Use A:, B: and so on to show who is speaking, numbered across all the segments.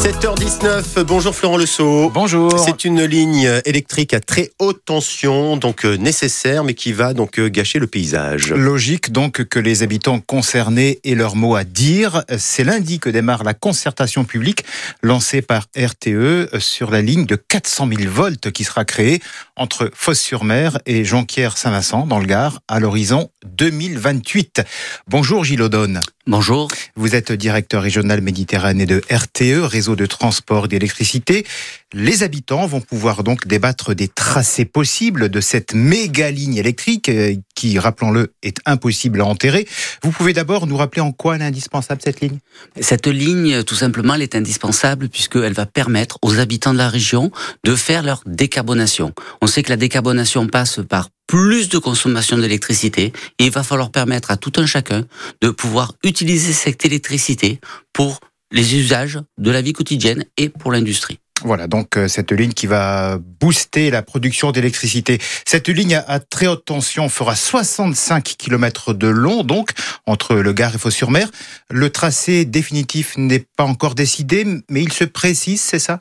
A: 7h19, bonjour Florent Le Sceau.
B: Bonjour.
A: C'est une ligne électrique à très haute tension, donc euh, nécessaire, mais qui va donc euh, gâcher le paysage.
B: Logique donc que les habitants concernés aient leur mot à dire. C'est lundi que démarre la concertation publique lancée par RTE sur la ligne de 400 000 volts qui sera créée entre Fosse-sur-Mer et Jonquière-Saint-Vincent dans le Gard à l'horizon 2028. Bonjour Gilles Odone.
C: Bonjour.
B: Vous êtes directeur régional Méditerranée de RTE, réseau de transport d'électricité. Les habitants vont pouvoir donc débattre des tracés possibles de cette méga ligne électrique euh, qui, rappelons-le, est impossible à enterrer. Vous pouvez d'abord nous rappeler en quoi elle est indispensable cette ligne?
C: Cette ligne, tout simplement, elle est indispensable puisqu'elle va permettre aux habitants de la région de faire leur décarbonation. On sait que la décarbonation passe par plus de consommation d'électricité et il va falloir permettre à tout un chacun de pouvoir utiliser cette électricité pour les usages de la vie quotidienne et pour l'industrie.
B: Voilà, donc euh, cette ligne qui va booster la production d'électricité. Cette ligne à, très haute tension fera 65 km de long, donc, entre le Gard et Fos-sur-Mer. Le tracé définitif n'est pas encore décidé, mais il se précise, c'est ça?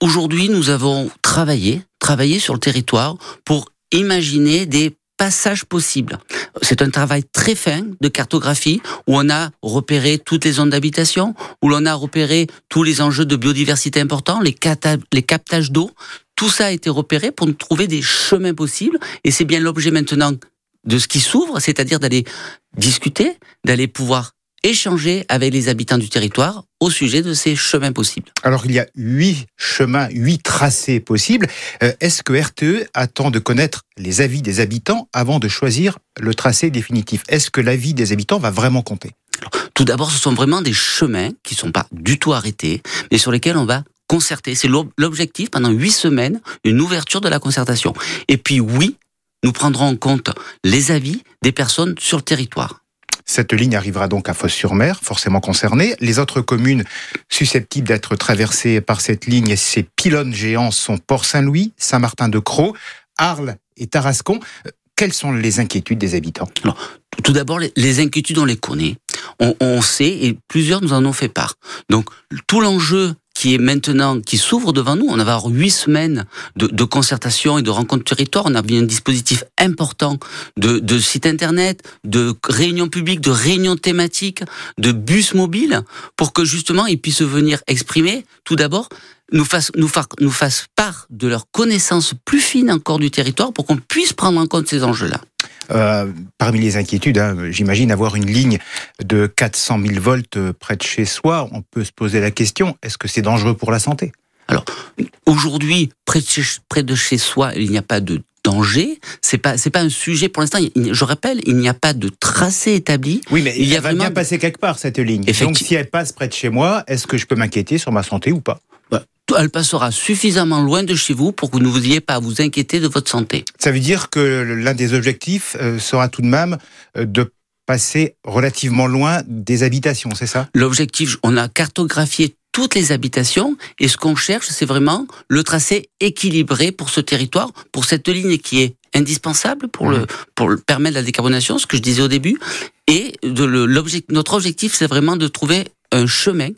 C: Aujourd'hui, nous avons travaillé, travaillé sur le territoire pour imaginer des passages possibles. C'est un travail très fin de cartographie où on a repéré toutes les zones d'habitation, où l'on a repéré tous les enjeux de biodiversité importants, les, les captages d'eau. Tout ça a été repéré pour trouver des chemins possibles et c'est bien l'objet maintenant de ce qui s'ouvre, c'est-à-dire d'aller discuter, d'aller pouvoir échanger avec les habitants du territoire au sujet de ces chemins possibles.
B: Alors il y a huit chemins, huit tracés possibles. Euh, est-ce que RTE attend de connaître les avis des habitants avant de choisir le tracé définitif? Est-ce que l'avis des habitants va vraiment compter?
C: Tout d'abord, ce sont vraiment des chemins qui ne sont pas du tout arrêtés, mais sur lesquels on va concerter. C'est l'objectif pendant huit semaines, une ouverture de la concertation. Et puis oui, nous prendrons en compte les avis des personnes sur le territoire.
B: Cette ligne arrivera donc à Fosse-sur-Mer, forcément concernée. Les autres communes susceptibles d'être traversées par cette ligne, ces pylônes géants sont Port-Saint-Louis, Saint-Martin-de-Croix, Arles et Tarascon. Quelles sont les inquiétudes des habitants?
C: Tout d'abord, les inquiétudes, on les connaît. On, on, sait, et plusieurs nous en ont fait part. Donc, tout l'enjeu qui est maintenant, qui s'ouvre devant nous. On va avoir huit semaines de, de, concertation et de rencontres territoire. On a bien un dispositif important de, de sites internet, de réunions publiques, de réunions thématiques, de bus mobiles, pour que justement ils puissent venir exprimer, tout d'abord, nous fassent, nous, nous fassent part de leur connaissance plus fine encore du territoire pour qu'on puisse prendre en compte ces enjeux-là.
B: Euh, parmi les inquiétudes, hein, j'imagine avoir une ligne de 400 000 volts près de chez soi. On peut se poser la question est-ce que c'est dangereux pour la santé?
C: Alors, aujourd'hui, près, près, de chez soi, il n'y a pas de danger. C'est pas c'est pas un sujet pour l'instant. Je rappelle, il n'y a pas de tracé établi.
B: Oui, mais il y a va bien passer quelque part cette ligne. Donc si elle passe près de chez moi, est-ce que je peux m'inquiéter sur ma santé ou pas?
C: Elle passera suffisamment loin de chez vous pour que vous ne ayez pas à vous inquiéter de votre santé.
B: Ça veut dire que l'un des objectifs euh, sera tout de même euh, de passer relativement loin des habitations, c'est ça?
C: L'objectif, on a cartographié toutes les habitations et ce qu'on cherche, c'est vraiment le tracé équilibré pour ce territoire, pour cette ligne qui est indispensable pour, le, mmh. pour permettre la décarbonation, ce que je disais au début. Et de notre objectif, c'est vraiment de trouver un chemin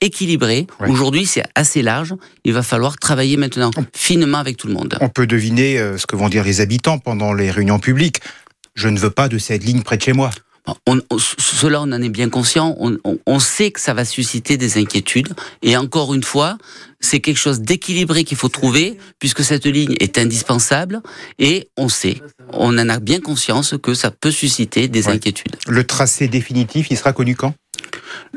C: équilibré. Aujourd'hui, c'est assez large. Il va falloir travailler maintenant finement avec tout le monde.
B: On peut deviner euh, ce que vont dire les habitants pendant les réunions publiques. Je ne veux pas de cette ligne près de chez moi.
C: On, cela, on en est bien conscient. On, on, sait que ça va susciter des inquiétudes. Et encore une fois, c'est quelque chose d'équilibré qu'il faut trouver, puisque cette ligne est indispensable. Et on sait, on en a bien conscience que ça peut susciter des inquiétudes.
B: Le tracé définitif, il sera connu quand?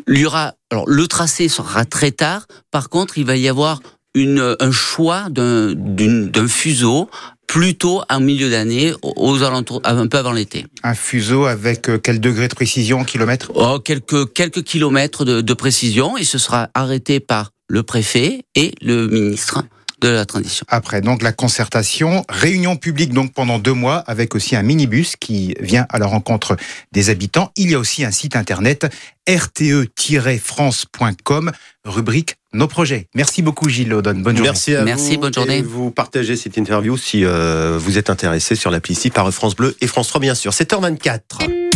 C: Il y aura, alors le tracé sera très tard. Par contre, il va y avoir une, un choix d'un fuseau plutôt en milieu d'année, aux alentours, un peu avant l'été.
B: Un fuseau avec euh, quel degré de précision, kilomètres
C: oh, quelques, quelques kilomètres de, de précision, et ce sera arrêté par le préfet et le ministre de la transition.
B: Après, donc la concertation, réunion publique donc pendant deux mois avec aussi un minibus qui vient à la rencontre des habitants. Il y a aussi un site internet rte-france.com, rubrique nos projets. Merci beaucoup Gilles Audon. Bonne journée.
A: Merci à
C: Merci, bonne journée. Et
A: vous partagez cette interview si euh, vous êtes intéressé sur l'appli ici par France Bleu et France 3 bien sûr. 7h24.